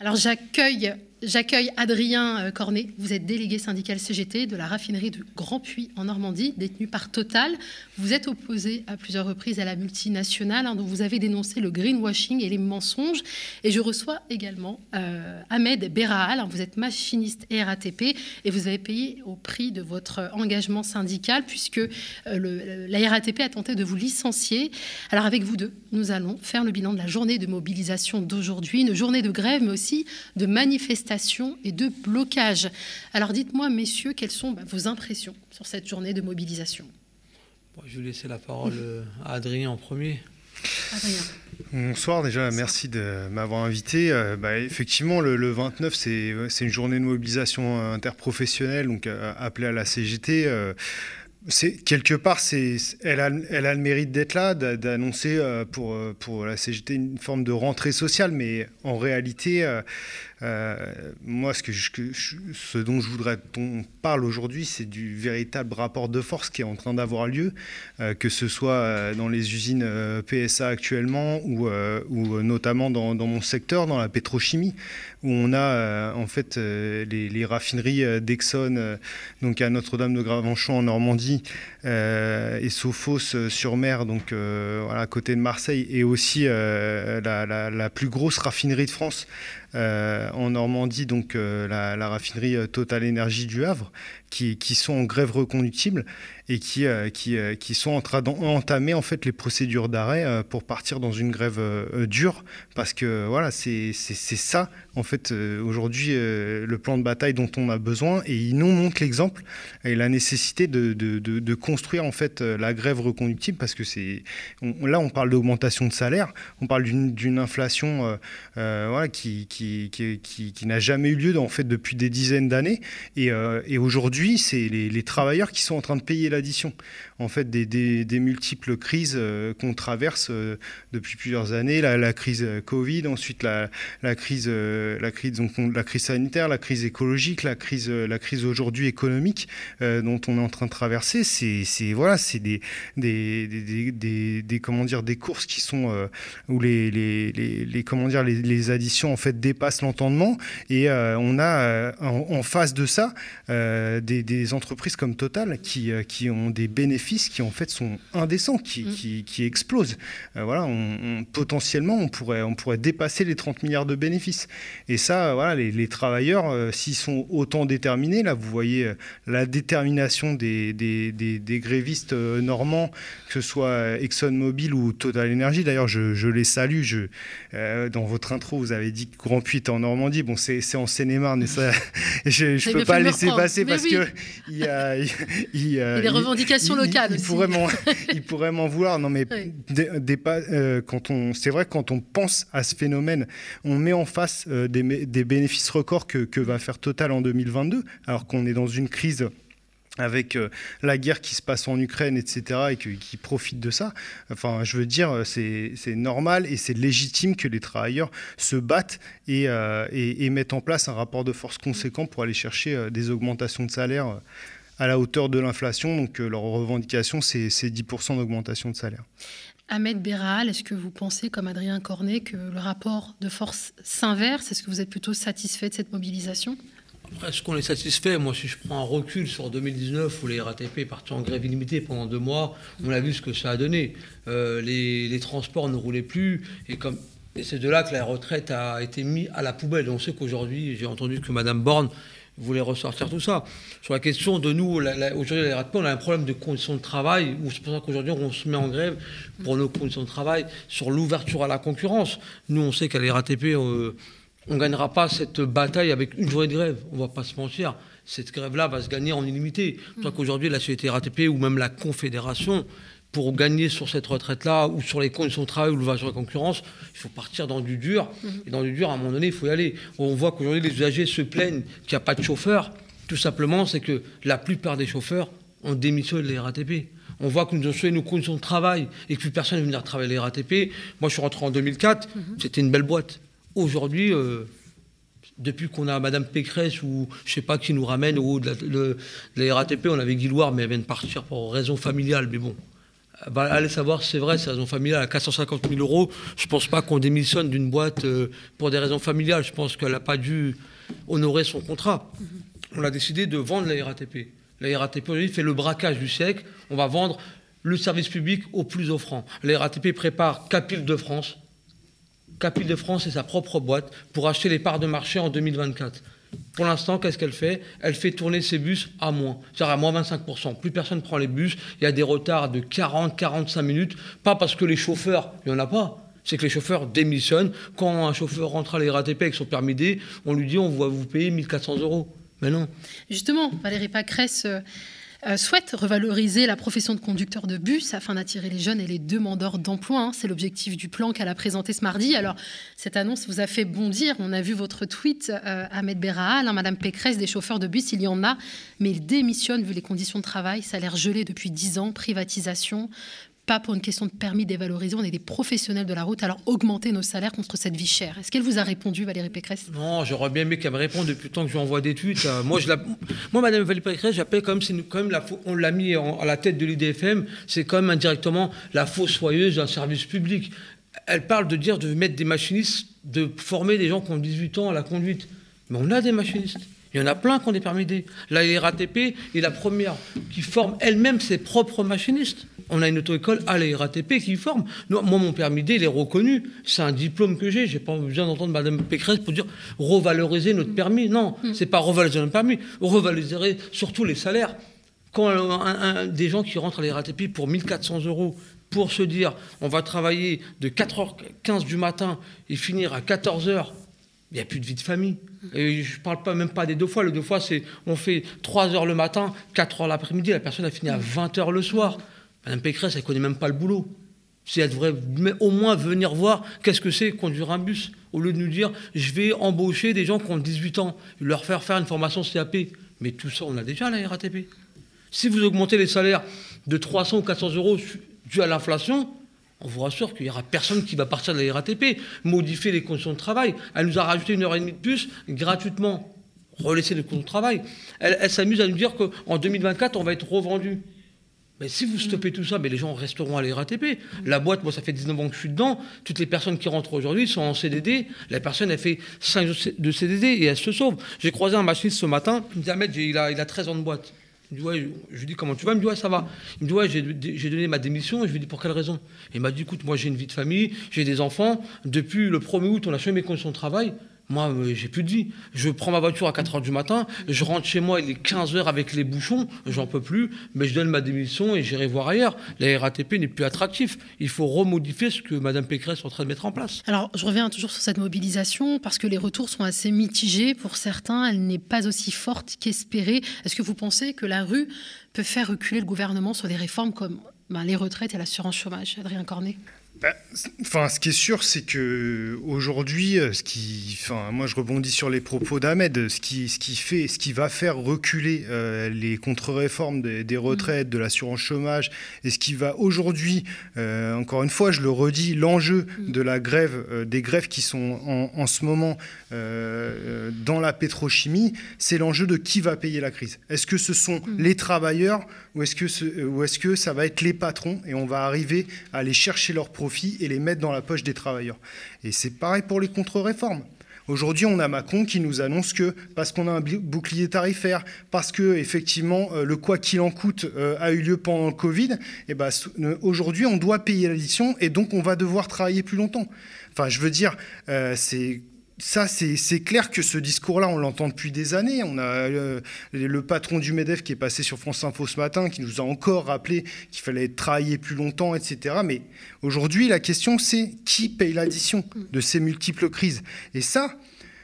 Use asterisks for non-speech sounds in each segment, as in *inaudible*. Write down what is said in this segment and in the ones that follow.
Alors j'accueille J'accueille Adrien euh, Cornet. Vous êtes délégué syndical CGT de la raffinerie de Grand Puy en Normandie, détenue par Total. Vous êtes opposé à plusieurs reprises à la multinationale, hein, dont vous avez dénoncé le greenwashing et les mensonges. Et je reçois également euh, Ahmed Berahal. Hein, vous êtes machiniste RATP et vous avez payé au prix de votre engagement syndical, puisque euh, la RATP a tenté de vous licencier. Alors avec vous deux, nous allons faire le bilan de la journée de mobilisation d'aujourd'hui, une journée de grève, mais aussi de manifestation et de blocage. Alors dites-moi, messieurs, quelles sont bah, vos impressions sur cette journée de mobilisation? Je vais laisser la parole euh, à Adrien en premier. Adrien. Bonsoir déjà, merci de m'avoir invité. Euh, bah, effectivement, le, 29, c'est une journée de mobilisation interprofessionnelle, donc euh, appelée à la CGT quelque part, elle, a, elle a le mérite d'être là, d'annoncer pour, pour la CGT une forme de rentrée sociale, mais en réalité, euh, moi, ce, dont je voudrais qu'on parle aujourd'hui, c'est du véritable rapport de force qui est en train d'avoir lieu, euh, que ce soit euh, dans les usines PSA actuellement ou, notamment dans, mon secteur, dans la pétrochimie, où on a en fait les, raffineries d'Exxon, donc à Notre-Dame de Gravenchon en Normandie, et Sophos sur mer, donc à côté de Marseille, et aussi la, plus grosse raffinerie de France en Normandie, donc euh, la, raffinerie euh, Total Énergie du Havre, qui, sont en grève reconductible et qui, qui, qui sont en train d'entamer en fait les procédures d'arrêt pour partir dans une grève dure. Parce que voilà c'est ça en fait aujourd'hui le plan de bataille dont on a besoin. Et ils nous montrent l'exemple et la nécessité de, de, de, construire en fait la grève reconductible. Parce que c'est là on parle d'augmentation de salaire. On parle d'une inflation voilà qui qui, n'a jamais eu lieu en fait depuis des dizaines d'années. Et, euh, aujourd'hui, c'est les, travailleurs qui sont en train de payer l'addition en fait des, multiples crises euh, qu'on traverse euh, depuis plusieurs années, la, crise Covid, ensuite la, crise, la crise donc la crise sanitaire, la crise écologique, la crise, la crise aujourd'hui économique dont on est en train de traverser. C'est voilà, des des, comment dire des courses qui sont où les, comment dire les, additions en fait dépasse l'entendement. Et euh, on a euh, en, face de ça euh, des, entreprises comme Total qui, qui ont des bénéfices qui en fait sont indécents, qui, mm. qui, explosent. voilà, on, potentiellement, on pourrait, on pourrait dépasser les 30 milliards de bénéfices. Et ça, voilà, les, travailleurs, s'ils sont autant déterminés, là, vous voyez la détermination des, des, des, grévistes normands, que ce soit ExxonMobil ou Total Energy. D'ailleurs, je, je, les salue. Je, dans votre intro, vous avez dit que Grand Puy en Normandie. Bon, c'est en Seine-et-Marne, ça, *laughs* je ne peux pas laisser passer parce que il y a, il, des revendications locales. Il, *laughs* il pourrait m'en vouloir. Non, mais euh, quand on, c'est vrai quand on pense à ce phénomène, on met en face euh, des, des, bénéfices records que, que va faire Total en 2022, alors qu'on est dans une crise avec euh, la guerre qui se passe en Ukraine, etc., et qui profite de ça. Enfin, je veux dire, c'est normal et c'est légitime que les travailleurs se battent euh, et, mettent en place un rapport de force conséquent pour aller chercher euh, des augmentations de salaire à la hauteur de l'inflation. Donc, leur revendication, c'est 10% d'augmentation de salaire. Ahmed Béral, est-ce que vous pensez, comme Adrien Cornet, que le rapport de force s'inverse? Est-ce que vous êtes plutôt satisfait de cette mobilisation? Est-ce qu'on est satisfait Moi, si je prends un recul sur 2019 où les RATP partaient en grève illimitée pendant deux mois, on a vu ce que ça a donné. Euh, les, transports ne roulaient plus et c'est de là que la retraite a été mise à la poubelle. On sait qu'aujourd'hui, j'ai entendu que Mme Borne voulait ressortir tout ça. Sur la question de nous, aujourd'hui, les RATP, on a un problème de conditions de travail, c'est pour ça qu'aujourd'hui, on se met en grève pour nos conditions de travail, sur l'ouverture à la concurrence. Nous, on sait qu'à les RATP, euh, on ne gagnera pas cette bataille avec une journée de grève. On ne va pas se mentir. Cette grève-là va se gagner en illimité. Je crois qu'aujourd'hui, la CGT RATP ou même la Confédération, pour gagner sur cette retraite-là ou sur les conditions de travail ou l'ouverture de la concurrence, il faut partir dans du dur. Et dans du dur, à un moment donné, il faut y aller. On voit qu'aujourd'hui, les usagers se plaignent qu'il n'y a pas de chauffeur. Tout simplement, c'est que la plupart des chauffeurs ont démissionné de la RATP. On voit que nous avons nos conditions de travail et que plus personne ne veut venir travailler les RATP. Moi, je suis rentré en 2004, mhm. c'était une belle boîte. Aujourd'hui, euh, depuis qu'on a Madame Pécresse ou je sais pas qui nous ramène, ou de la, RATP, on avait Guilloire, mais elle vient de partir pour raison familiale, mais bon, bah, allez savoir, c'est vrai, c'est raison familiale à 450 000 euros. Je pense pas qu'on démissionne d'une boîte euh, pour des raisons familiales. Je pense qu'elle n'a pas dû honorer son contrat. On a décidé de vendre la RATP. La RATP aujourd'hui fait le braquage du siècle. On va vendre le service public au plus offrant. La RATP prépare Capil de France. Capil de France est sa propre boîte pour acheter les parts de marché en 2024. Pour l'instant, qu'est-ce qu'elle fait? Elle fait tourner ses bus à moins, c'est-à-dire à moins 25%. Plus personne ne prend les bus, il y a des retards de 40-45 minutes, pas parce que les chauffeurs, il n'y en a pas, c'est que les chauffeurs démissionnent. Quand un chauffeur rentre à la RATP avec son permis D, on lui dit on va vous payer 1400 euros. Mais non. Justement, Valérie Pacresse euh, souhaite revaloriser la profession de conducteur de bus afin d'attirer les jeunes et les demandeurs d'emploi. Hein. C'est l'objectif du plan qu'elle a présenté ce mardi. Alors, cette annonce vous a fait bondir. On a vu votre tweet, euh, Ahmed Berraal, hein, Madame Pécresse, des chauffeurs de bus, il y en a, mais ils démissionnent vu les conditions de travail. L'air gelé depuis 10 ans, privatisation, pas pour une question de permis dévalorisé, on est des professionnels de la route, alors augmenter nos salaires contre cette vie chère. Est-ce qu'elle vous a répondu, Valérie Pécresse? Non, j'aurais bien aimé qu'elle me réponde depuis le temps que je lui envoie des tweets. Euh, moi, je moi, Madame Valérie Pécresse, j'appelle comme c'est quand même la on l'a mis à la tête de l'IDFM, c'est quand même indirectement la soyeuse d'un service public. Elle parle de dire de mettre des machinistes, de former des gens qui ont 18 ans à la conduite. Mais on a des machinistes. Il y en a plein qui ont des permis D. La RATP est la première qui forme elle-même ses propres machinistes. On a une auto-école à la RATP qui forme. moi, mon permis D, il est reconnu. C'est un diplôme que j'ai. J'ai pas besoin d'entendre Mme Pécresse pour dire revaloriser notre permis. Non, mm. c'est pas revaloriser notre permis. Revaloriser surtout les salaires. Quand des gens qui rentrent à la RATP pour 1400 euros, pour se dire on va travailler de 4h15 du matin et finir à 14h il n'y a plus de vie de famille. Et je ne parle pas, même pas des deux fois. Le deux fois, c'est on fait 3 heures le matin, 4 heures l'après-midi, la personne a fini à 20 heures le soir. Madame Pécresse, elle ne connaît même pas le boulot. Si elle devrait au moins venir voir qu'est-ce que c'est conduire un bus, au lieu de nous dire je vais embaucher des gens qui ont 18 ans, leur faire faire une formation CAP. Mais tout ça, on a déjà la RATP. Si vous augmentez les salaires de 300 ou 400 euros dû à l'inflation, on vous rassure qu'il n'y aura personne qui va partir de la RATP, modifier les conditions de travail. Elle nous a rajouté une heure et demie de plus gratuitement, relaisser les conditions de travail. Elle, s'amuse à nous dire qu'en 2024, on va être revendu. Mais si vous stoppez tout ça, mais les gens resteront à la RATP. La boîte, moi, ça fait 19 ans que je suis dedans. Toutes les personnes qui rentrent aujourd'hui sont en CDD. La personne, elle fait 5 de CDD et elle se sauve. J'ai croisé un machiniste ce matin. Il a, il a 13 ans de boîte. Il me dit, je lui dis, comment tu vas? Il me dit, ouais, ça va. Il me dit, ouais, j'ai donné ma démission. Et je lui dis, pour quelle raison? Il m'a dit, écoute, moi, j'ai une vie de famille, j'ai des enfants. Depuis le 1er août, on a changé mes conditions de travail. Moi, euh, j'ai plus de vie. Je prends ma voiture à 4 h du matin, je rentre chez moi, il est 15 h avec les bouchons, j'en peux plus, mais je donne ma démission et j'irai voir ailleurs. La RATP n'est plus attractif. Il faut remodifier ce que Mme Pécresse est en train de mettre en place. Alors, je reviens toujours sur cette mobilisation parce que les retours sont assez mitigés. Pour certains, elle n'est pas aussi forte qu'espérée. Est-ce que vous pensez que la rue peut faire reculer le gouvernement sur des réformes comme ben, les retraites et l'assurance chômage? Adrien Cornet bah, enfin, ce qui est sûr, c'est que aujourd'hui, euh, ce qui, enfin, moi, je rebondis sur les propos d'Ahmed. Ce qui, ce qui fait, ce qui va faire reculer euh, les contre-réformes des, retraites, de l'assurance chômage, et ce qui va aujourd'hui, euh, encore une fois, je le redis, l'enjeu de la grève, des grèves qui sont en, en ce moment dans la pétrochimie, c'est l'enjeu de qui va payer la crise. Est-ce que ce sont mm. les travailleurs ou est-ce que, ou est-ce que ça va être les patrons et on va arriver à aller chercher leurs profits et les mettre dans la poche des travailleurs. Et c'est pareil pour les contre-réformes. Aujourd'hui, on a Macron qui nous annonce que parce qu'on a un bouclier tarifaire, parce que effectivement euh, le quoi qu'il en coûte euh, a eu lieu pendant le Covid, et eh ben, aujourd'hui on doit payer l'addition et donc on va devoir travailler plus longtemps. Enfin, je veux dire, euh, c'est ça, c'est clair que ce discours-là, on l'entend depuis des années. On a euh, le patron du MEDEF qui est passé sur France Info ce matin, qui nous a encore rappelé qu'il fallait travailler plus longtemps, etc. Mais aujourd'hui, la question, c'est qui paye l'addition de ces multiples crises? Et ça,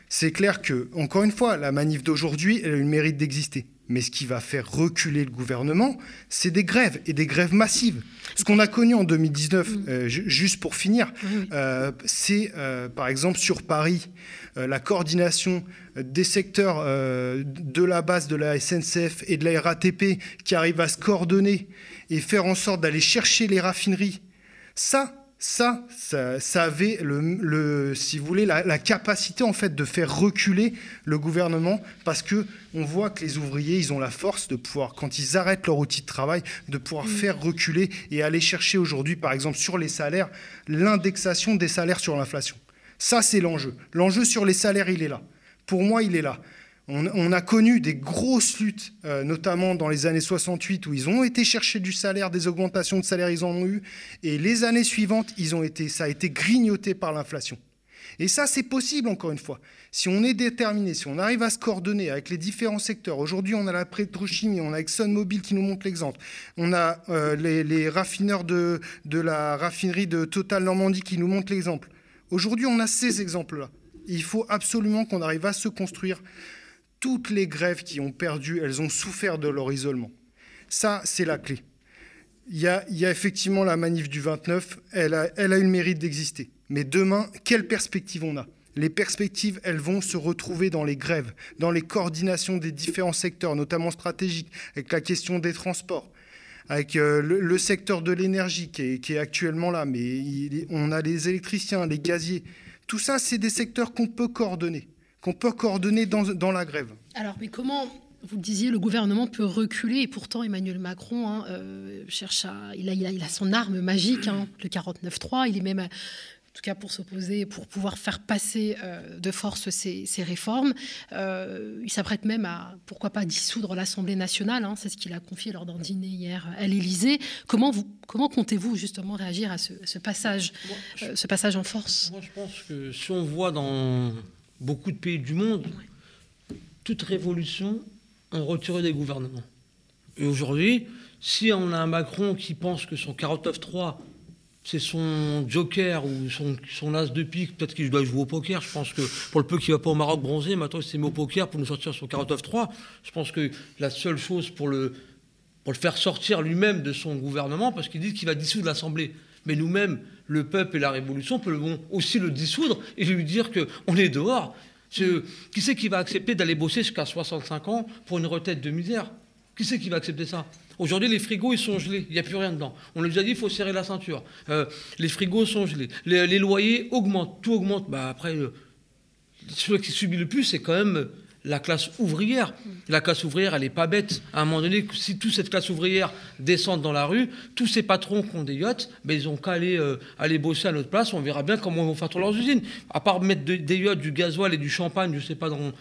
c'est clair que, encore une fois, la manif d'aujourd'hui, elle a le mérite d'exister. Mais ce qui va faire reculer le gouvernement, c'est des grèves, et des grèves massives. Ce qu'on a connu en 2019, mm. euh, juste pour finir, euh, c'est euh, par exemple sur Paris, la coordination des secteurs de la base de la SNCF et de la RATP qui arrivent à se coordonner et faire en sorte d'aller chercher les raffineries. Ça, Ça, ça, avait, le, si vous voulez, la, capacité en fait de faire reculer le gouvernement parce que on voit que les ouvriers, ils ont la force de pouvoir, quand ils arrêtent leur outil de travail, de pouvoir mm. faire reculer et aller chercher aujourd'hui, par exemple, sur les salaires, l'indexation des salaires sur l'inflation. Ça, c'est l'enjeu. L'enjeu sur les salaires, il est là. Pour moi, il est là. On, a connu des grosses luttes, euh, notamment dans les années 68, où ils ont été chercher du salaire, des augmentations de salaire, ils en ont eu. Et les années suivantes, ils ont été, ça a été grignoté par l'inflation. Et ça, c'est possible, encore une fois. Si on est déterminé, si on arrive à se coordonner avec les différents secteurs. Aujourd'hui, on a la pétrochimie, on a ExxonMobil qui nous montre l'exemple. On a euh, les, raffineurs de, de la raffinerie de Total Normandie qui nous montrent l'exemple. Aujourd'hui, on a ces exemples-là. Il faut absolument qu'on arrive à se construire toutes les grèves qui ont perdu, elles ont souffert de leur isolement. Ça, c'est la clé. Il y, a, effectivement la manif du 29, elle a, elle a eu le mérite d'exister. Mais demain, quelle perspective on a? Les perspectives, elles vont se retrouver dans les grèves, dans les coordinations des différents secteurs, notamment stratégiques, avec la question des transports, avec euh, le, secteur de l'énergie qui est, actuellement là, mais on a les électriciens, les gaziers. Tout ça, c'est des secteurs qu'on peut coordonner qu'on peut coordonner dans, la grève. Alors, mais comment vous le disiez, le gouvernement peut reculer et pourtant Emmanuel Macron hein, euh, cherche à, il a, il, a, son arme magique, hein, le 49-3. Il est même, en tout cas pour s'opposer, pour pouvoir faire passer euh, de force ces, réformes. Euh, il s'apprête même à, pourquoi pas, dissoudre l'Assemblée nationale. Hein, c'est ce qu'il a confié lors d'un dîner hier à l'Élysée. Comment, vous, comment comptez-vous justement réagir à ce, passage, ce passage en force? Moi, je pense que si on voit dans beaucoup de pays du monde, toute révolution ont retiré des gouvernements. Et aujourd'hui, si on a un Macron qui pense que son 49-3, c'est son joker ou son, as de pique, peut-être qu'il doit jouer au poker. Je pense que pour le peu qu'il va pas au Maroc bronzer, maintenant il s'est mis au poker pour nous sortir son 49-3. Je pense que la seule chose pour le faire sortir lui-même de son gouvernement, parce qu'il dit qu'il va dissoudre l'Assemblée. Mais nous-mêmes, le peuple et la révolution peuvent aussi le dissoudre et lui dire qu'on est dehors. Qui c'est qui va accepter d'aller bosser jusqu'à 65 ans pour une retraite de misère? Qui c'est qui va accepter ça? Aujourd'hui, les frigos, ils sont gelés. Il n'y a plus rien dedans. On nous a dit, il faut serrer la ceinture. Euh, les frigos sont gelés. Les, loyers augmentent. Tout augmente. Bah, après, euh, qui subit le plus, c'est quand même la classe ouvrière. La classe ouvrière, elle n'est pas bête. À un moment donné, si toute cette classe ouvrière descend dans la rue, tous ces patrons qui ont des yachts, ben, ils ont qu'à aller, euh, aller, bosser à notre place. On verra bien comment ils vont faire tourner leurs usines. À part mettre des yachts, du gasoil et du champagne, je ne sais pas, dans,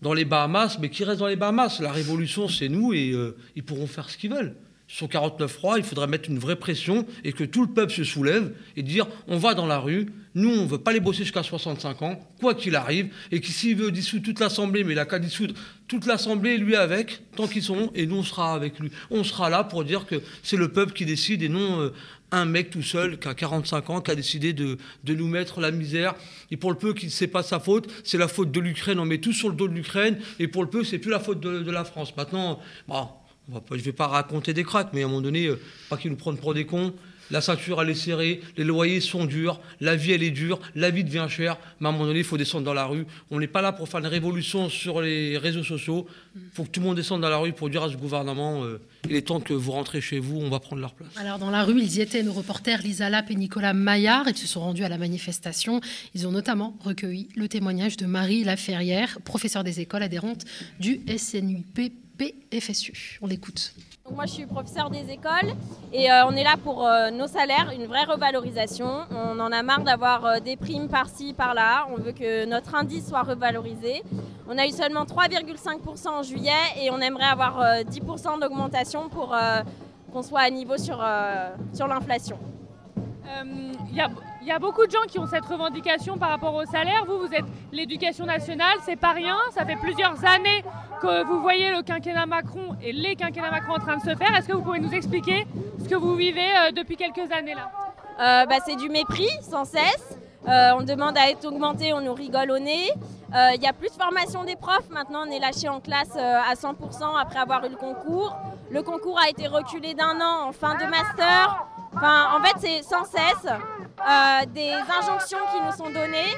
dans les Bahamas, mais qui reste dans les Bahamas? La révolution, c'est nous et euh, ils pourront faire ce qu'ils veulent sur 49 froid, il faudrait mettre une vraie pression et que tout le peuple se soulève et dire on va dans la rue, nous on ne veut pas les bosser jusqu'à 65 ans, quoi qu'il arrive, et que s'il veut dissoudre toute l'Assemblée, mais il n'a qu'à dissoudre toute l'Assemblée, lui avec, tant qu'ils sont, et nous on sera avec lui. On sera là pour dire que c'est le peuple qui décide et non euh, un mec tout seul qui a 45 ans, qui a décidé de, nous mettre la misère. Et pour le peu qu'il ne sait pas sa faute, c'est la faute de l'Ukraine, on met tout sur le dos de l'Ukraine, et pour le peu c'est plus la faute de, la France. Maintenant, bah, je ne vais pas raconter des cracks, mais à un moment donné, euh, pas qu'ils nous prennent pour des cons. La ceinture, elle est serrée, les loyers sont durs, la vie, elle est dure, la vie devient chère, mais à un moment donné, il faut descendre dans la rue. On n'est pas là pour faire une révolution sur les réseaux sociaux. Il faut que tout le monde descende dans la rue pour dire à ce gouvernement euh, il est temps que vous rentrez chez vous, on va prendre leur place. Alors, dans la rue, ils y étaient, nos reporters Lisa Lapp et Nicolas Maillard. Ils se sont rendus à la manifestation. Ils ont notamment recueilli le témoignage de Marie Laferrière, professeure des écoles adhérente du SNUP PFSU. On l'écoute. moi, je suis professeur des écoles et euh, on est là pour euh, nos salaires, une vraie revalorisation. On en a marre d'avoir euh, des primes par-ci, par-là. On veut que notre indice soit revalorisé. On a eu seulement 3,5% en juillet et on aimerait avoir 10% d'augmentation pour qu'on soit à niveau sur, sur l'inflation. Il y il y a beaucoup de gens qui ont cette revendication par rapport au salaire. Vous, vous êtes l'éducation nationale, c'est pas rien. Ça fait plusieurs années que vous voyez le quinquennat Macron et les quinquennats Macron en train de se faire. Est-ce que vous pouvez nous expliquer ce que vous vivez euh, depuis quelques années là? Euh, bah, C'est du mépris sans cesse. Euh, on demande à être augmenté, on nous rigole au nez. Il y a plus de formation des profs. Maintenant, on est lâché en classe à 100% après avoir eu le concours. Le concours a été reculé d'un an en fin de master. Enfin, en fait, c'est sans cesse. Euh, des injonctions qui nous sont données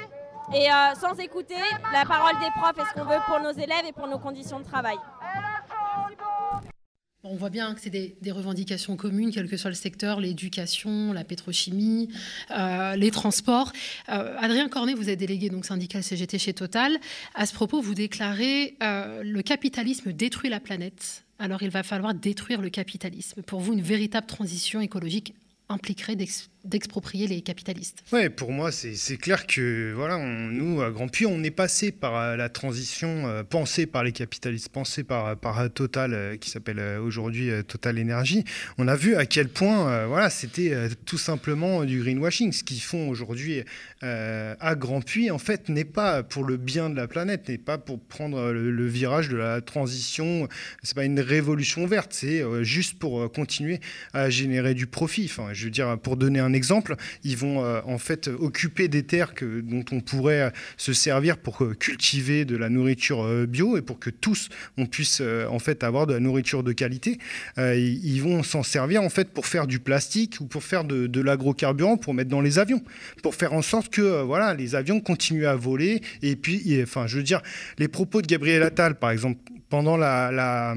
et euh, sans écouter la parole des profs et ce qu'on veut pour nos élèves et pour nos conditions de travail. On voit bien que c'est des, revendications communes, quel que soit le secteur, l'éducation, la pétrochimie, euh, les transports. Adrien Cornet, vous êtes délégué donc syndical CGT chez Total. À ce propos, vous déclarez euh, le capitalisme détruit la planète. Alors il va falloir détruire le capitalisme. Pour vous, une véritable transition écologique impliquerait d'exproprier les capitalistes. Oui, pour moi, c'est clair que voilà, nous, à Grand Puy, on est passé par euh, la transition euh, pensée par les capitalistes, pensée par, par Total, euh, qui s'appelle aujourd'hui Total Energy. On a vu à quel point voilà, c'était tout simplement du greenwashing. Ce qu'ils font aujourd'hui à Grand Puy, en fait, n'est pas pour le bien de la planète, n'est pas pour prendre le, virage de la transition. C'est pas une révolution verte, c'est juste pour continuer à générer du profit. Enfin, je veux dire, pour donner un exemple, ils vont euh, en fait occuper des terres que, dont on pourrait euh, se servir pour euh, cultiver de la nourriture bio et pour que tous on puisse en fait avoir de la nourriture de qualité. ils vont s'en servir en fait pour faire du plastique ou pour faire de, l'agrocarburant pour mettre dans les avions, pour faire en sorte que voilà les avions continuent à voler. Et puis, enfin, je veux dire, les propos de Gabriel Attal, par exemple, pendant la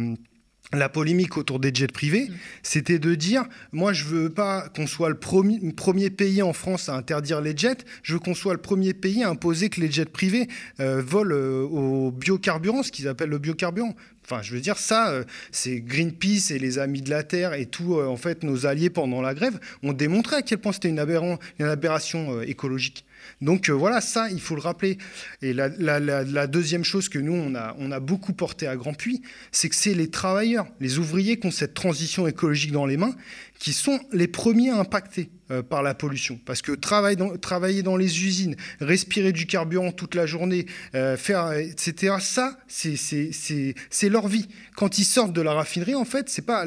la polémique autour des jets privés, mm. c'était de dire, moi je veux pas qu'on soit le premier, pays en France à interdire les jets, je veux qu'on soit le premier pays à imposer que les jets privés euh, volent euh, au biocarburant, ce qu'ils appellent le biocarburant. Enfin, je veux dire, ça, euh, c'est Greenpeace et les Amis de la Terre et tous, en fait, nos alliés pendant la grève ont démontré à quel point c'était une, aberration écologique. Donc euh, voilà, ça, il faut le rappeler. Et la, deuxième chose que nous, on a, beaucoup porté à Grand Puy, c'est que c'est les travailleurs, les ouvriers qui ont cette transition écologique dans les mains, qui sont les premiers à impacter. Euh, par la pollution. Parce que travailler dans, les usines, respirer du carburant toute la journée, euh, faire, etc., ça, c'est leur vie. Quand ils sortent de la raffinerie, en fait, pas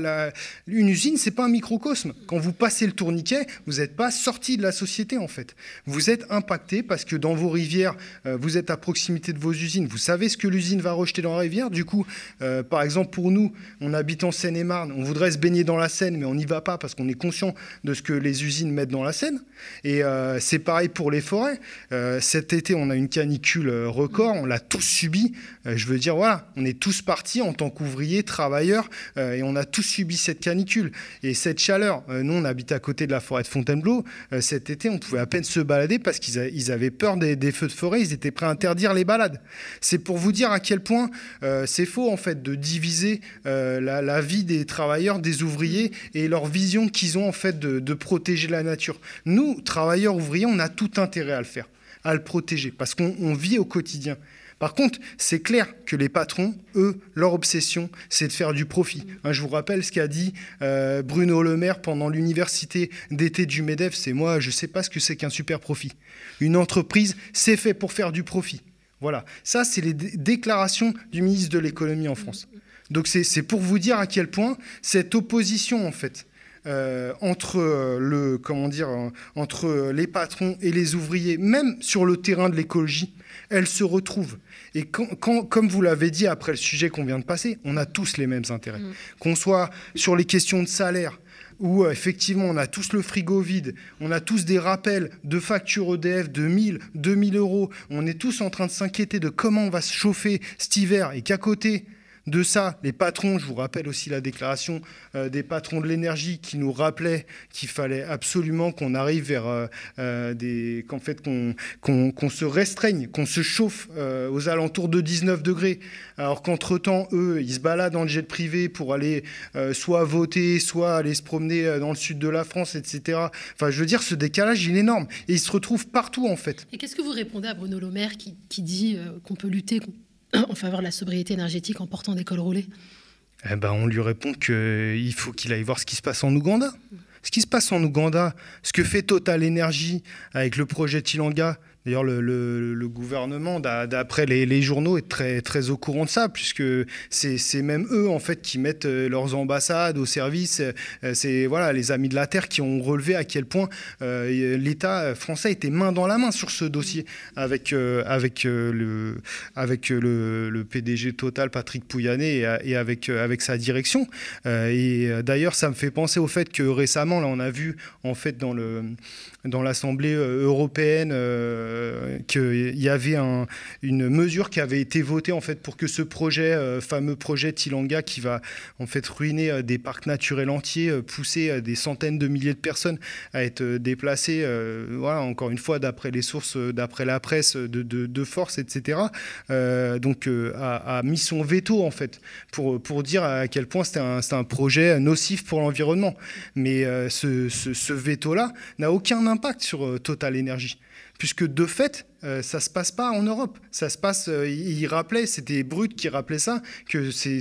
une usine, c'est pas un microcosme. Quand vous passez le tourniquet, vous n'êtes pas sorti de la société, en fait. Vous êtes impacté parce que dans vos rivières, euh, vous êtes à proximité de vos usines. Vous savez ce que l'usine va rejeter dans la rivière. Du coup, par exemple, pour nous, on habite en Seine-et-Marne, on voudrait se baigner dans la Seine, mais on n'y va pas parce qu'on est conscient de ce que les usines mettre dans la Seine. Et euh, c'est pareil pour les forêts. Euh, cet été, on a une canicule euh, record, on l'a tous subi. je veux dire, voilà, on est tous partis en tant qu'ouvriers, travailleurs, et on a tous subi cette canicule. Et cette chaleur, nous, on habite à côté de la forêt de Fontainebleau. cet été, on pouvait à peine se balader parce qu'ils avaient peur des, feux de forêt, ils étaient prêts à interdire les balades. C'est pour vous dire à quel point c'est faux, en fait, de diviser la, vie des travailleurs, des ouvriers et leur vision qu'ils ont, en fait, de protéger la nature. Nous, travailleurs ouvriers, on a tout intérêt à le faire, à le protéger, parce qu'on vit au quotidien. Par contre, c'est clair que les patrons, eux, leur obsession, c'est de faire du profit. Hein, je vous rappelle ce qu'a dit euh, Bruno Le Maire pendant l'université d'été du MEDEF, c'est moi, je ne sais pas ce que c'est qu'un super profit. Une entreprise, c'est fait pour faire du profit. Voilà, ça, c'est les déclarations du ministre de l'économie en France. Donc c'est pour vous dire à quel point cette opposition, en fait, euh, entre, euh, le, comment dire, euh, entre les patrons et les ouvriers, même sur le terrain de l'écologie, elle se retrouve. Et quand, comme vous l'avez dit après le sujet qu'on vient de passer, on a tous les mêmes intérêts. Mm. Qu'on soit sur les questions de salaire, où effectivement on a tous le frigo vide, on a tous des rappels de factures EDF de 1000, 2000 euros, on est tous en train de s'inquiéter de comment on va se chauffer cet hiver et qu'à côté, de ça, les patrons, je vous rappelle aussi la déclaration euh, des patrons de l'énergie qui nous rappelait qu'il fallait absolument qu'on arrive vers euh, euh, des. qu'en fait, qu'on se restreigne, qu'on se chauffe aux alentours de 19 degrés. Alors qu'entre-temps, eux, ils se baladent dans le jet privé pour aller soit voter, soit aller se promener dans le sud de la France, etc. Enfin, je veux dire, ce décalage, il est énorme. Et il se retrouve partout, en fait. Et qu'est-ce que vous répondez à Bruno Le Maire qui, qui dit qu'on peut lutter en faveur de la sobriété énergétique en portant des cols roulés eh ben, On lui répond qu'il faut qu'il aille voir ce qui se passe en Ouganda. Ce qui se passe en Ouganda, ce que fait Total Energy avec le projet Tilanga, D'ailleurs, le, gouvernement, d'après les, journaux, est très, très au courant de ça, puisque c'est même eux, en fait, qui mettent euh, leurs ambassades au service. Euh, c'est voilà, les Amis de la Terre qui ont relevé à quel point euh, l'État français était main dans la main sur ce dossier avec, avec, le, avec le, PDG Total, Patrick Pouyanné, et, avec, avec sa direction. et d'ailleurs, ça me fait penser au fait que récemment, là, on a vu, en fait, dans l'Assemblée dans européenne, qu'il y avait une mesure qui avait été votée en fait pour que ce projet, fameux projet Tilanga, qui va en fait ruiner des parcs naturels entiers, pousser des centaines de milliers de personnes à être déplacées, voilà, encore une fois d'après les sources, d'après la presse, de, de, force, etc. donc a, mis son veto en fait pour, pour dire à quel point c'était un, projet nocif pour l'environnement. Mais ce, ce, ce veto-là n'a aucun impact sur Total Energy puisque de fait, euh, ça se passe pas en Europe. Ça se passe, euh, il, rappelait, c'était Brut qui rappelait ça, que c'est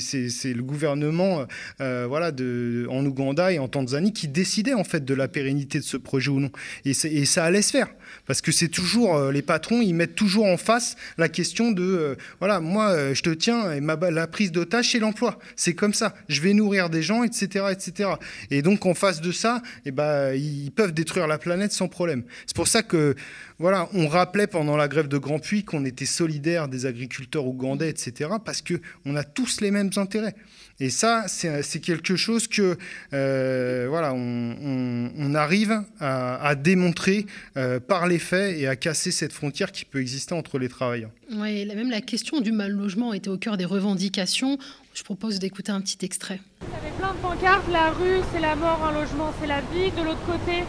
le gouvernement euh, voilà, de, en Ouganda et en Tanzanie qui décidait en fait de la pérennité de ce projet ou non. Et, et ça allait se faire. Parce que c'est toujours, les patrons, ils mettent toujours en face la question de, voilà, moi, je te tiens, et la prise d'otage, c'est l'emploi. C'est comme ça. Je vais nourrir des gens, etc., etc. Et donc, en face de ça, eh ben, ils peuvent détruire la planète sans problème. C'est pour ça que, voilà, on rappelait pendant pendant la grève de Grand Puy qu'on était solidaire des agriculteurs ougandais, etc., parce qu'on a tous les mêmes intérêts. Et ça, c'est quelque chose que euh, voilà, on, arrive à, démontrer euh, par les faits et à casser cette frontière qui peut exister entre les travailleurs. Oui, même la question du mal logement était au cœur des revendications. Je propose d'écouter un petit extrait. Il y avait plein de pancartes, la rue, c'est la mort, un logement, c'est la vie. De l'autre côté,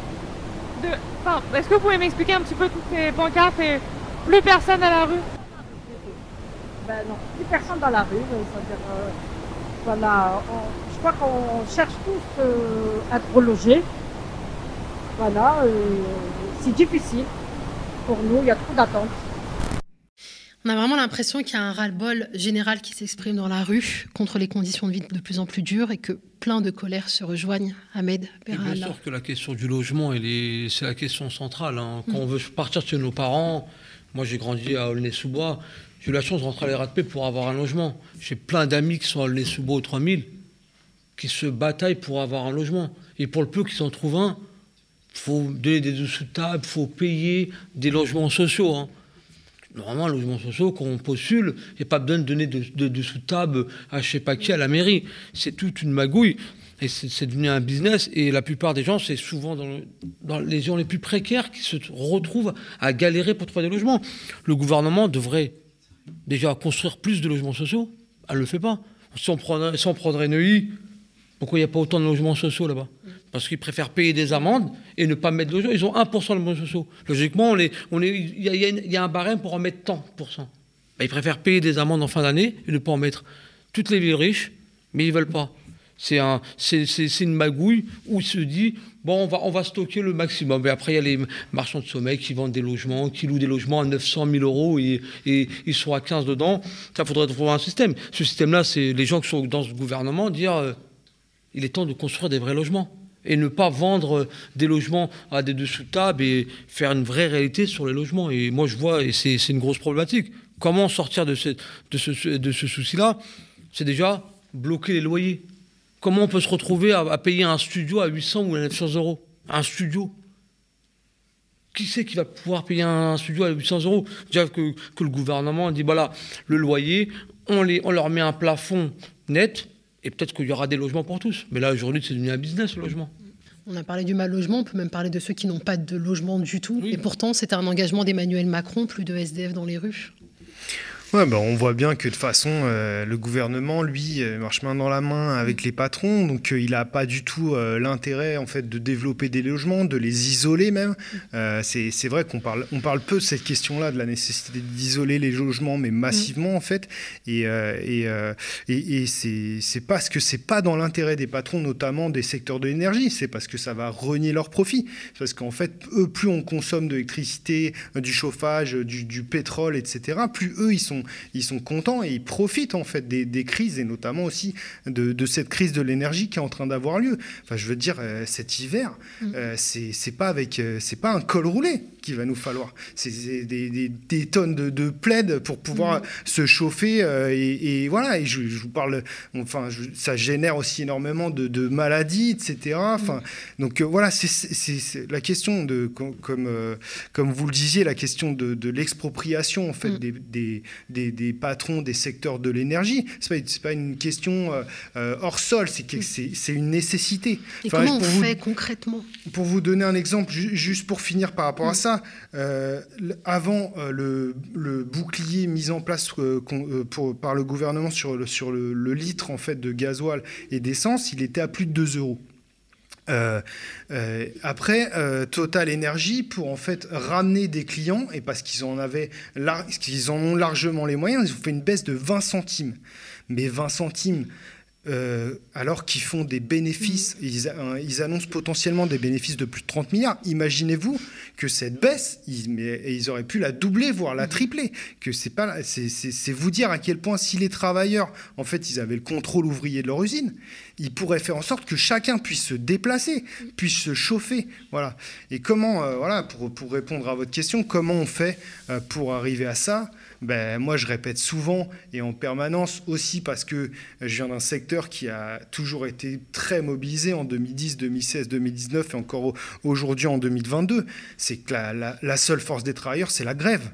est-ce que vous pouvez m'expliquer un petit peu toutes ces pancartes et plus personne à la rue? Ben non, plus personne dans la rue. Euh, voilà, je crois qu'on cherche tous euh, à être relogés. Voilà, euh, c'est difficile pour nous, il y a trop d'attentes. On a vraiment l'impression qu'il y a un ras-le-bol général qui s'exprime dans la rue contre les conditions de vie de plus en plus dures et que plein de colères se rejoignent. Ahmed Bien sûr que la question du logement, c'est la question centrale. Hein. Quand on veut partir chez nos parents, moi j'ai grandi à Aulnay-sous-Bois, j'ai eu la chance de rentrer à l'RATP pour avoir un logement. J'ai plein d'amis qui sont à Aulnay-sous-Bois au 3000 qui se bataillent pour avoir un logement. Et pour le peu qu'ils en trouvent un, il faut donner des sous-tables, il faut payer des logements sociaux. Hein. Normalement, un logement social, quand on postule, il n'y a pas besoin de donner de, sous-table à je sais pas qui à la mairie. C'est toute une magouille. Et c'est devenu un business. Et la plupart des gens, c'est souvent dans, les gens les plus précaires qui se retrouvent à galérer pour trouver des logements. Le gouvernement devrait déjà construire plus de logements sociaux. Elle ne le fait pas. Si on, prendrait, si pourquoi il n'y a pas autant de logements sociaux là-bas? Parce qu'ils préfèrent payer des amendes et ne pas mettre de logements. Ils ont 1% de logements sociaux. Logiquement, il y, a un barème pour en mettre tant pour cent. Ben, ils préfèrent payer des amendes en fin d'année et ne pas en mettre. Toutes les villes riches, mais ils ne veulent pas. C'est un, une magouille où il se dit bon, on va, stocker le maximum. Mais après, il y a les marchands de sommeil qui vendent des logements, qui louent des logements à 900 000 euros et, et ils sont à 15 dedans. Ça faudrait trouver un système. Ce système-là, c'est les gens qui sont dans ce gouvernement dire euh, il est temps de construire des vrais logements et ne pas vendre des logements à des dessous-tables et faire une vraie réalité sur les logements. Et moi, je vois, et c'est une grosse problématique. Comment sortir de, ce, souci-là? C'est déjà bloquer les loyers. Comment on peut se retrouver à, payer un studio à 800 ou à 900 euros? Un studio? Qui c'est qui va pouvoir payer un studio à 800 euros? Déjà que, le gouvernement dit voilà, le loyer, on leur met un plafond net, et peut-être qu'il y aura des logements pour tous. Mais là, aujourd'hui, c'est devenu un business, le logement. On a parlé du mal logement, on peut même parler de ceux qui n'ont pas de logement du tout. Et pourtant, c'est un engagement d'Emmanuel Macron, plus de SDF dans les rues. Ouais, bah, on voit bien que de toute façon, euh, le gouvernement, lui, euh, marche main dans la main avec les patrons, donc euh, il n'a pas du tout l'intérêt en fait de développer des logements, de les isoler même. c'est vrai qu'on parle, on parle peu de cette question-là, de la nécessité d'isoler les logements, mais massivement en fait. Et, et, et, c'est parce que c'est pas dans l'intérêt des patrons, notamment des secteurs de l'énergie, c'est parce que ça va renier leurs profits. Parce qu'en fait, eux, plus on consomme de l'électricité, du chauffage, du, du pétrole, etc., plus eux, ils sont ils sont contents et ils profitent en fait des, crises et notamment aussi de, cette crise de l'énergie qui est en train d'avoir lieu. Enfin, je veux dire, euh, cet hiver, mm. euh, c'est pas avec, euh, c'est pas un col roulé qu'il va nous falloir. C'est des, tonnes de, de plaides pour pouvoir mm. se chauffer et, voilà. Et je, vous parle, enfin, ça génère aussi énormément de, maladies, etc. Enfin, mm. donc voilà, c'est la question de, comme, comme, vous le disiez, la question de, l'expropriation en fait des, des, patrons des secteurs de l'énergie. Ce n'est pas, pas, une question euh, euh, hors sol, c'est une nécessité. Et comment on fait concrètement? Pour vous donner un exemple, juste pour finir par rapport à mm. Ça, avant le, bouclier mis en place par le gouvernement sur, le, litre en fait de gasoil et d'essence, il était à plus de 2 euros. Euh, euh, après, euh, Total Energy, pour en fait ramener des clients, et parce qu'ils en qu'ils en ont largement les moyens, ils ont fait une baisse de 20 centimes. Mais 20 centimes, euh, alors qu'ils font des bénéfices, mm. ils, annoncent potentiellement des bénéfices de plus de 30 milliards. Imaginez-vous que cette baisse, ils, ils, auraient pu la doubler, voire la mm. tripler. Que c'est pas, c'est vous dire à quel point si les travailleurs, en fait, ils avaient le contrôle ouvrier de leur usine, ils pourraient faire en sorte que chacun puisse se déplacer, mm. puisse se chauffer, voilà. Et comment, euh, voilà, pour, pour, répondre à votre question, comment on fait euh, pour arriver à ça? Ben, moi je répète souvent et en permanence aussi parce que je viens d'un secteur qui a toujours été très mobilisé en 2010, 2016, 2019 et encore aujourd'hui en 2022. C'est que la seule force des travailleurs, c'est la grève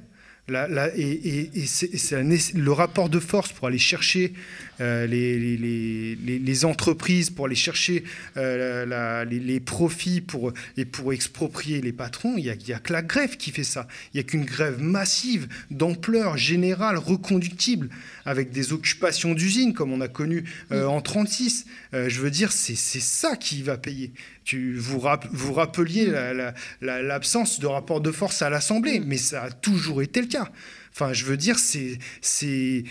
et, c'est le rapport de force pour aller chercher euh, les, entreprises, pour aller chercher euh, les, profits pour, et pour exproprier les patrons, il n'y a, que la grève qui fait ça. Il n'y a qu'une grève massive, d'ampleur générale, reconductible, avec des occupations d'usines comme on a connu euh, en 1936. je veux dire, c'est ça qui va payer vous, vous rappeliez l'absence de rapport de force à l'Assemblée, mais ça a toujours été le cas. Enfin, je veux dire, c'est, c'est,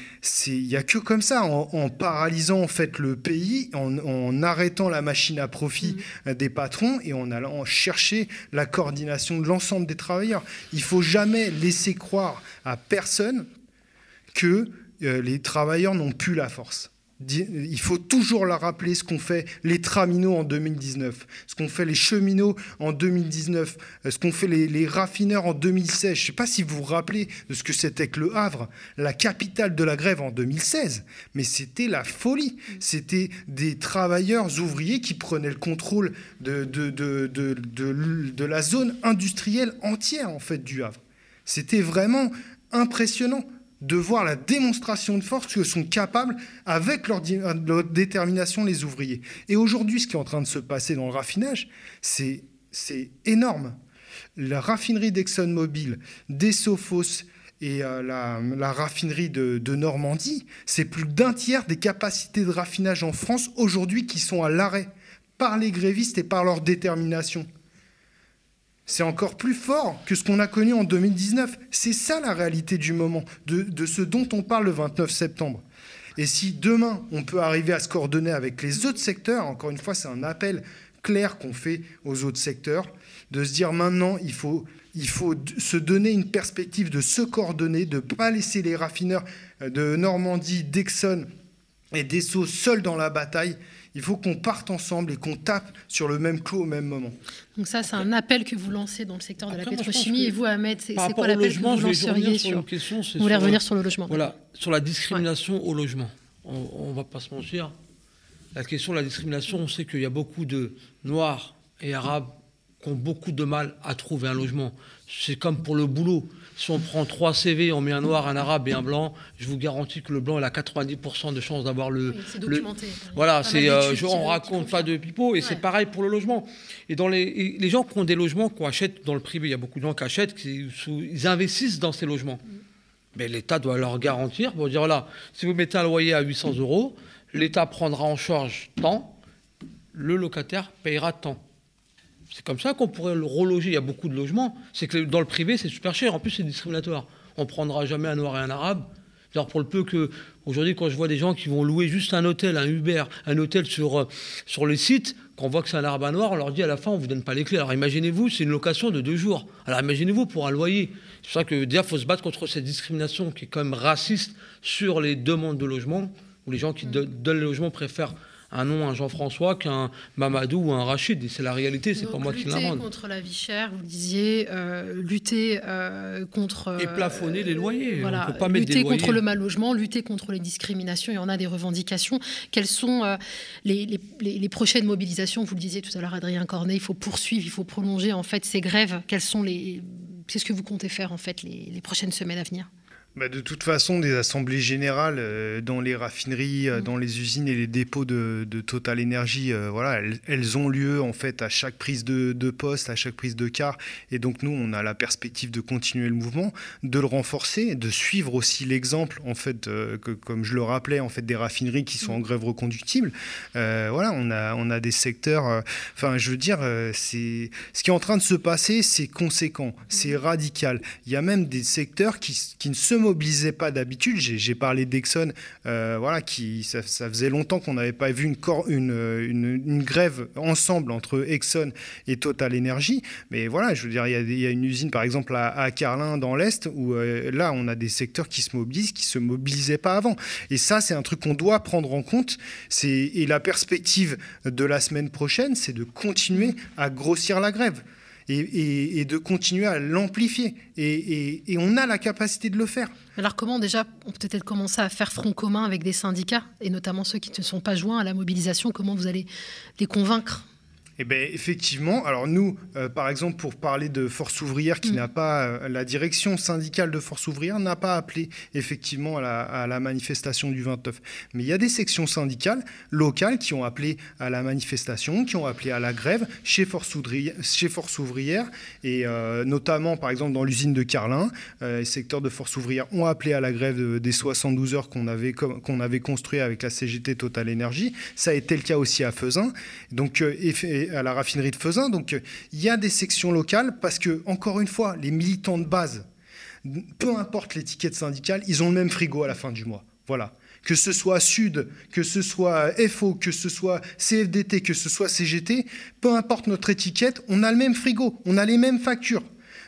il n'y a que comme ça, en, paralysant en fait le pays, en, arrêtant la machine à profit mm. des patrons et en allant chercher la coordination de l'ensemble des travailleurs. Il faut jamais laisser croire à personne que euh, les travailleurs n'ont plus la force. Il faut toujours la rappeler ce qu'ont fait les traminots en 2019, ce qu'ont fait les cheminots en 2019, euh, ce qu'ont fait les, raffineurs en 2016. Je ne sais pas si vous vous rappelez de ce que c'était que Le Havre, la capitale de la grève en 2016, mais c'était la folie. C'était des travailleurs ouvriers qui prenaient le contrôle de, de la zone industrielle entière en fait du Havre. C'était vraiment impressionnant de voir la démonstration de force que sont capables, avec leur, détermination, les ouvriers. Et aujourd'hui, ce qui est en train de se passer dans le raffinage, c'est énorme. La raffinerie d'ExxonMobil, des Sophos et euh, la, raffinerie de Normandie, c'est plus d'un tiers des capacités de raffinage en France aujourd'hui qui sont à l'arrêt par les grévistes et par leur détermination. C'est encore plus fort que ce qu'on a connu en 2019. C'est ça la réalité du moment, de, ce dont on parle le 29 septembre. Et si demain, on peut arriver à se coordonner avec les autres secteurs, encore une fois, c'est un appel clair qu'on fait aux autres secteurs, de se dire maintenant, il faut, il faut se donner une perspective de se coordonner, de ne pas laisser les raffineurs de Normandie, d'Exxon et d'Esso seuls dans la bataille, il faut qu'on parte ensemble et qu'on tape sur le même clou au même moment. Donc ça, c'est un appel que vous lancez dans le secteur de la pétrochimie. Et vous, Ahmed, c'est quoi l'appel que vous lanceriez sur... Une question, vous voulez revenir sur le logement Voilà, sur la discrimination au logement. On ne va pas se mentir. La question de la discrimination, on sait qu'il y a beaucoup de Noirs et Arabes qui ont beaucoup de mal à trouver un logement. C'est comme pour le boulot. Si on prend trois CV, on met un noir, un arabe et un blanc, je vous garantis que le blanc, il a 90% de chances d'avoir le. c'est documenté. Voilà, c'est, euh, on raconte pas de pipeau, et c'est pareil pour le logement. Et dans les, les gens qui ont des logements, qu'on achète dans le privé, il y a beaucoup de gens qui achètent, qui, ils investissent dans ces logements. Mm. Mais l'État doit leur garantir, pour dire voilà, si vous mettez un loyer à 800 euros, l'État prendra en charge tant, le locataire payera tant. C'est comme ça qu'on pourrait le reloger. Il y a beaucoup de logements. C'est que dans le privé, c'est super cher. En plus, c'est discriminatoire. On prendra jamais un noir et un arabe. Alors pour le peu que aujourd'hui, quand je vois des gens qui vont louer juste un hôtel, un Uber, un hôtel sur, euh, sur le site, quand voit que c'est un arabe, noir, on leur dit à la fin, on vous donne pas les clés. Alors imaginez-vous, c'est une location de deux jours. Alors imaginez-vous pour un loyer. C'est pour ça que déjà, faut se battre contre cette discrimination qui est quand même raciste sur les demandes de logement, où les gens qui donnent le logement préfèrent un nom, un Jean-François, qu'un Mamadou ou un Rachid. C'est la réalité, c'est pas moi qui l'invente. Lutter contre la vie chère, vous le disiez, euh, lutter euh, contre. Et plafonner les loyers. Voilà, pas lutter contre le mal logement, lutter contre les discriminations. Il y en a des revendications. Quelles sont euh, les, les, prochaines mobilisations Vous le disiez tout à l'heure, Adrien Cornet, il faut poursuivre, il faut prolonger en fait ces grèves. Quelles sont les. Qu'est-ce que vous comptez faire en fait les, prochaines semaines à venir? Bah, de toute façon, des assemblées générales euh, dans les raffineries, euh, mm. dans les usines et les dépôts de, Total Energy, euh, voilà, elles, ont lieu en fait à chaque prise de, poste, à chaque prise de car. Et donc nous, on a la perspective de continuer le mouvement, de le renforcer, de suivre aussi l'exemple en fait, que, comme je le rappelais, en fait, des raffineries qui sont en mm. grève reconductible. voilà, on a, on a des secteurs. Enfin, je veux dire, c'est ce qui est en train de se passer, c'est conséquent, c'est mm. radical. Il y a même des secteurs qui, qui ne se mobilisait pas d'habitude. J'ai parlé d'Exxon, euh, voilà, qui ça, faisait longtemps qu'on n'avait pas vu une, grève ensemble entre Exxon et Total Energy. Mais voilà, je veux dire, il y, a, une usine par exemple à, Carlin dans l'est où euh, là on a des secteurs qui se mobilisent, qui se mobilisaient pas avant. Et ça, c'est un truc qu'on doit prendre en compte. Et la perspective de la semaine prochaine, c'est de continuer à grossir la grève et, de continuer à l'amplifier. Et, on a la capacité de le faire. Alors comment déjà, on peut peut-être commencer à faire front commun avec des syndicats, et notamment ceux qui ne sont pas joints à la mobilisation, comment vous allez les convaincre? Eh bien, effectivement. Alors nous, euh, par exemple, pour parler de Force ouvrière, qui mm. n'a pas euh, la direction syndicale de Force ouvrière n'a pas appelé effectivement à la, manifestation du 29. Mais il y a des sections syndicales locales qui ont appelé à la manifestation, qui ont appelé à la grève chez Force ouvrière, chez Force ouvrière et euh, notamment, par exemple, dans l'usine de Carlin, les secteurs de Force ouvrière ont appelé à la grève des 72 heures qu'on avait qu'on avait construit avec la CGT Total Énergie. Ça a été le cas aussi à Fezin. Donc, à la raffinerie de Fezin. Donc il y a des sections locales parce que, encore une fois, les militants de base, peu importe l'étiquette syndicale, ils ont le même frigo à la fin du mois. Voilà. Que ce soit Sud, que ce soit FO, que ce soit CFDT, que ce soit CGT, peu importe notre étiquette, on a le même frigo, on a les mêmes factures.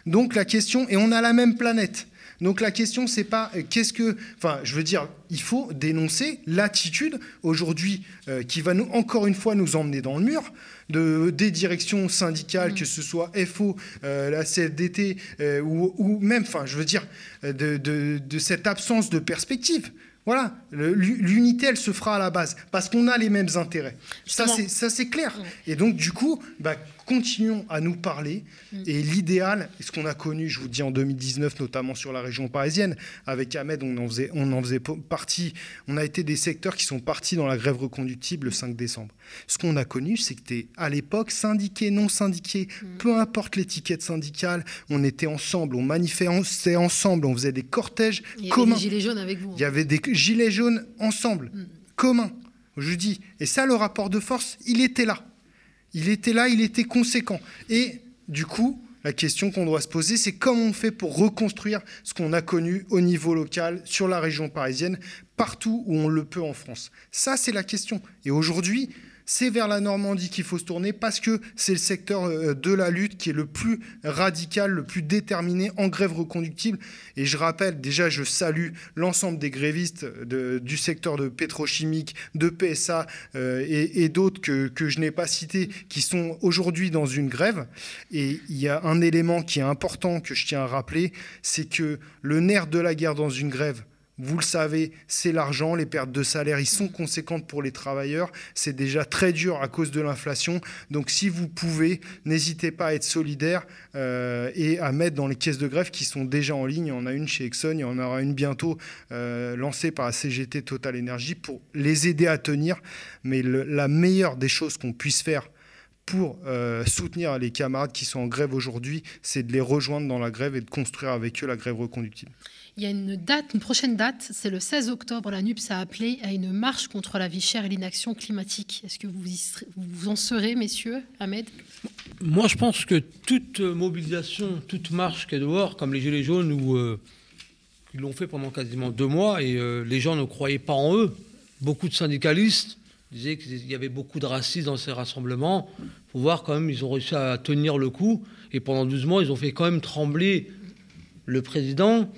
Donc la question, et on a la même planète. Donc la question, c'est pas euh, qu'est-ce que. Enfin, je veux dire, il faut dénoncer l'attitude aujourd'hui euh, qui va nous, encore une fois nous emmener dans le mur. De, des directions syndicales, que ce soit FO, euh, la CFDT, ou, même, enfin, je veux dire, de, de, cette absence de perspective. Voilà, l'unité, elle se fera à la base, parce qu'on a les mêmes intérêts. Ça, c'est clair. Et donc, du coup, bah, continuons à nous parler. Mm. Et l'idéal, ce qu'on a connu, je vous dis en 2019, notamment sur la région parisienne, avec Ahmed, on en faisait, on en faisait partie. On a été des secteurs qui sont partis dans la grève reconductible le 5 décembre. Ce qu'on a connu, c'est que à l'époque, syndiqué, non syndiqué, mm. peu importe l'étiquette syndicale, on était ensemble, on manifestait ensemble, on faisait des cortèges communs. Il y avait des gilets jaunes avec vous. Il y avait des gilets jaunes ensemble, mm. communs, je dis. Et ça, le rapport de force, il était là. Il était là, il était conséquent. Et du coup, la question qu'on doit se poser, c'est comment on fait pour reconstruire ce qu'on a connu au niveau local, sur la région parisienne, partout où on le peut en France? Ça, c'est la question. Et aujourd'hui, c'est vers la Normandie qu'il faut se tourner parce que c'est le secteur euh, de la lutte qui est le plus radical, le plus déterminé en grève reconductible. Et je rappelle, déjà, je salue l'ensemble des grévistes du secteur de pétrochimique, de PSA euh, et, d'autres que, que je n'ai pas cités qui sont aujourd'hui dans une grève. Et il y a un élément qui est important que je tiens à rappeler, c'est que le nerf de la guerre dans une grève, vous le savez, c'est l'argent, les pertes de salaire, ils sont conséquentes pour les travailleurs. C'est déjà très dur à cause de l'inflation. Donc si vous pouvez, n'hésitez pas à être solidaire euh, et à mettre dans les caisses de grève qui sont déjà en ligne. Il y en a une chez Exxon, il y en aura une bientôt euh, lancée par la CGT Total Energy pour les aider à tenir. Mais la meilleure des choses qu'on puisse faire pour euh, soutenir les camarades qui sont en grève aujourd'hui, c'est de les rejoindre dans la grève et de construire avec eux la grève reconductible. Il y a une date, une prochaine date, c'est le 16 octobre. La NUPS a appelé à une marche contre la vie chère et l'inaction climatique. Est-ce que vous, vous en serez, messieurs Ahmed? Moi, je pense que toute mobilisation, toute marche qui est dehors, comme les Gilets jaunes, ou euh, qui l'ont fait pendant quasiment deux mois, et euh, les gens ne croyaient pas en eux. Beaucoup de syndicalistes disaient qu'il y avait beaucoup de racistes dans ces rassemblements. Il faut voir quand même, ils ont réussi à tenir le coup. Et pendant 12 mois, ils ont fait quand même trembler le président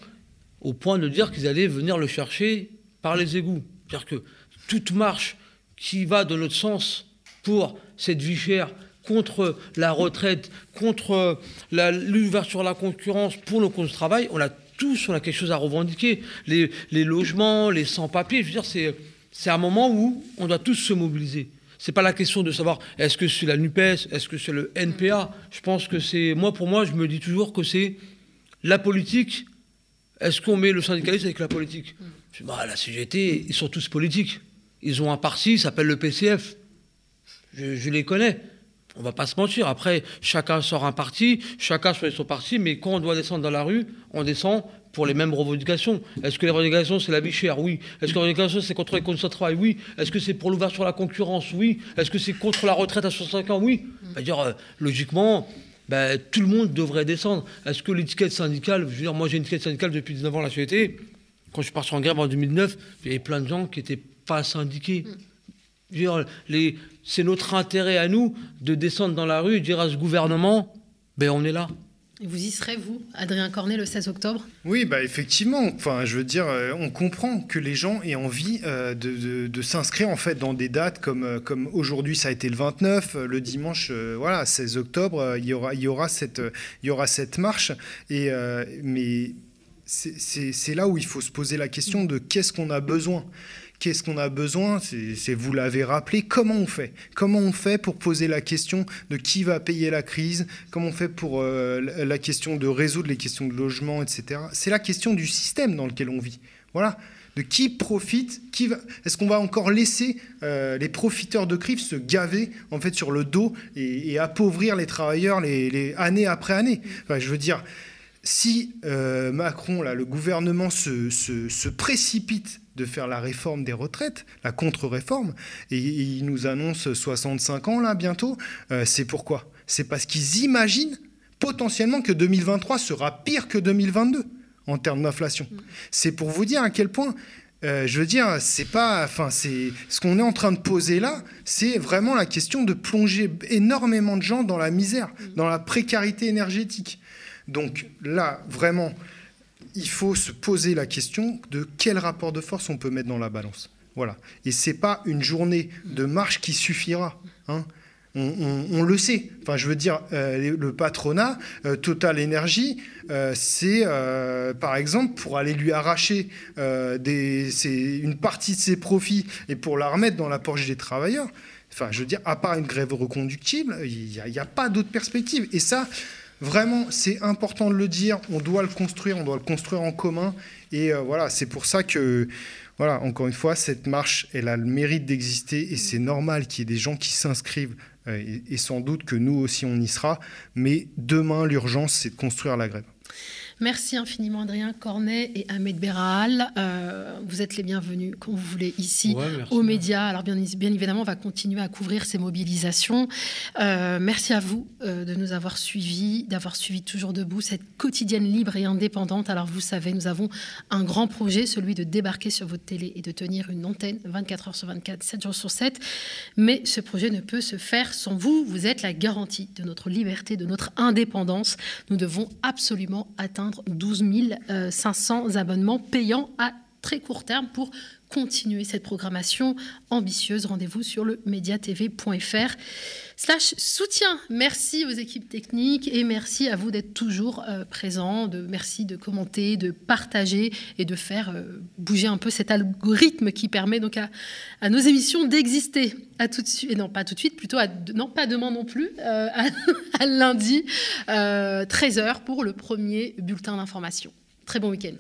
au point de dire qu'ils allaient venir le chercher par les égouts. C'est-à-dire que toute marche qui va de notre sens pour cette vie chère, contre la retraite, contre l'ouverture à la concurrence, pour nos comptes de travail, on a tous on a quelque chose à revendiquer. Les, logements, les sans-papiers, je veux dire, c'est, c'est un moment où on doit tous se mobiliser. C'est pas la question de savoir est-ce que c'est la NUPES, est-ce que c'est le NPA. Je pense que c'est. Moi, pour moi, je me dis toujours que c'est la politique est-ce qu'on met le syndicalisme avec la politique? Bah, La CGT, ils sont tous politiques. Ils ont un parti, s'appelle le PCF. Je, les connais. On va pas se mentir. Après, chacun sort un parti, chacun choisit son parti, mais quand on doit descendre dans la rue, on descend pour les mêmes revendications. Est-ce que les revendications, c'est la vie chère? Oui. Est-ce que les revendications, c'est contre les conditions de travail? Oui. Est-ce que c'est pour l'ouverture à la concurrence? Oui. Est-ce que c'est contre la retraite à 65 ans? Oui. C'est-à-dire, euh, logiquement, ben, tout le monde devrait descendre. Est-ce que l'étiquette syndicale, je veux dire, moi j'ai une étiquette syndicale depuis 19 ans à la société, quand je suis parti en grève en 2009, il y avait plein de gens qui n'étaient pas syndiqués. C'est notre intérêt à nous de descendre dans la rue et dire à ce gouvernement, ben on est là. Et vous y serez, vous, Adrien Cornet, le 16 octobre? Oui, bah effectivement. Enfin, je veux dire, euh, on comprend que les gens aient envie euh, de, s'inscrire en fait dans des dates comme, euh, comme aujourd'hui, ça a été le 29, le dimanche, voilà, 16 octobre, il y aura, il y aura cette, il y aura cette marche. Et mais c'est là où il faut se poser la question de qu'est-ce qu'on a besoin? Qu'est-ce qu'on a besoin C'est vous l'avez rappelé. Comment on fait? Comment on fait pour poser la question de qui va payer la crise? Comment on fait pour euh, la question de résoudre les questions de logement, etc. C'est la question du système dans lequel on vit. Voilà. De qui profite qui va... Est-ce qu'on va encore laisser euh, les profiteurs de crise se gaver en fait sur le dos et, appauvrir les travailleurs les, les, année après année? Je veux dire, si euh, Macron, le gouvernement se, se précipite de faire la réforme des retraites, la contre-réforme, et, ils nous annoncent 65 ans là bientôt. Euh, c'est pourquoi? C'est parce qu'ils imaginent potentiellement que 2023 sera pire que 2022 en termes d'inflation. Mm. C'est pour vous dire à quel point euh, je veux dire, c'est pas, enfin, c'est ce qu'on est en train de poser là, c'est vraiment la question de plonger énormément de gens dans la misère, mm. dans la précarité énergétique. Donc là, vraiment, il faut se poser la question de quel rapport de force on peut mettre dans la balance. Voilà. Et c'est pas une journée de marche qui suffira. Hein. On, le sait. Enfin, je veux dire, euh, le patronat, euh, Total Energy, euh, c'est par exemple pour aller lui arracher une partie de ses profits et pour la remettre dans la poche des travailleurs. Enfin, je veux dire, à part une grève reconductible, il n'y a, a, pas d'autre perspective. Et ça, Vraiment, c'est important de le dire. On doit le construire, on doit le construire en commun. Et euh, voilà, c'est pour ça que, voilà, encore une fois, cette marche, elle a le mérite d'exister et c'est normal qu'il y ait des gens qui s'inscrivent. Euh, et sans doute que nous aussi, on y sera. Mais demain, l'urgence, c'est de construire la grève. Merci infiniment Adrien Cornet et Ahmed Beral. Euh, vous êtes les bienvenus quand vous voulez ici aux médias. Alors bien, bien, évidemment, on va continuer à couvrir ces mobilisations. Euh, merci à vous euh, de nous avoir suivis, d'avoir suivi toujours debout cette quotidienne libre et indépendante. Alors vous savez, nous avons un grand projet, celui de débarquer sur votre télé et de tenir une antenne 24 heures sur 24, 7 jours sur 7. Mais ce projet ne peut se faire sans vous. Vous êtes la garantie de notre liberté, de notre indépendance. Nous devons absolument atteindre 12 500 euh, abonnements payants à très court terme pour continuer cette programmation ambitieuse. Rendez-vous sur le mediatv.fr slash soutien. Merci aux équipes techniques et merci à vous d'être toujours euh, présents. Merci de commenter, de partager et de faire euh, bouger un peu cet algorithme qui permet donc à, à nos émissions d'exister. À tout de suite, et non pas tout de suite, plutôt à, non pas demain non plus, euh, *laughs* à, lundi 13h pour le premier bulletin d'information. Très bon week-end.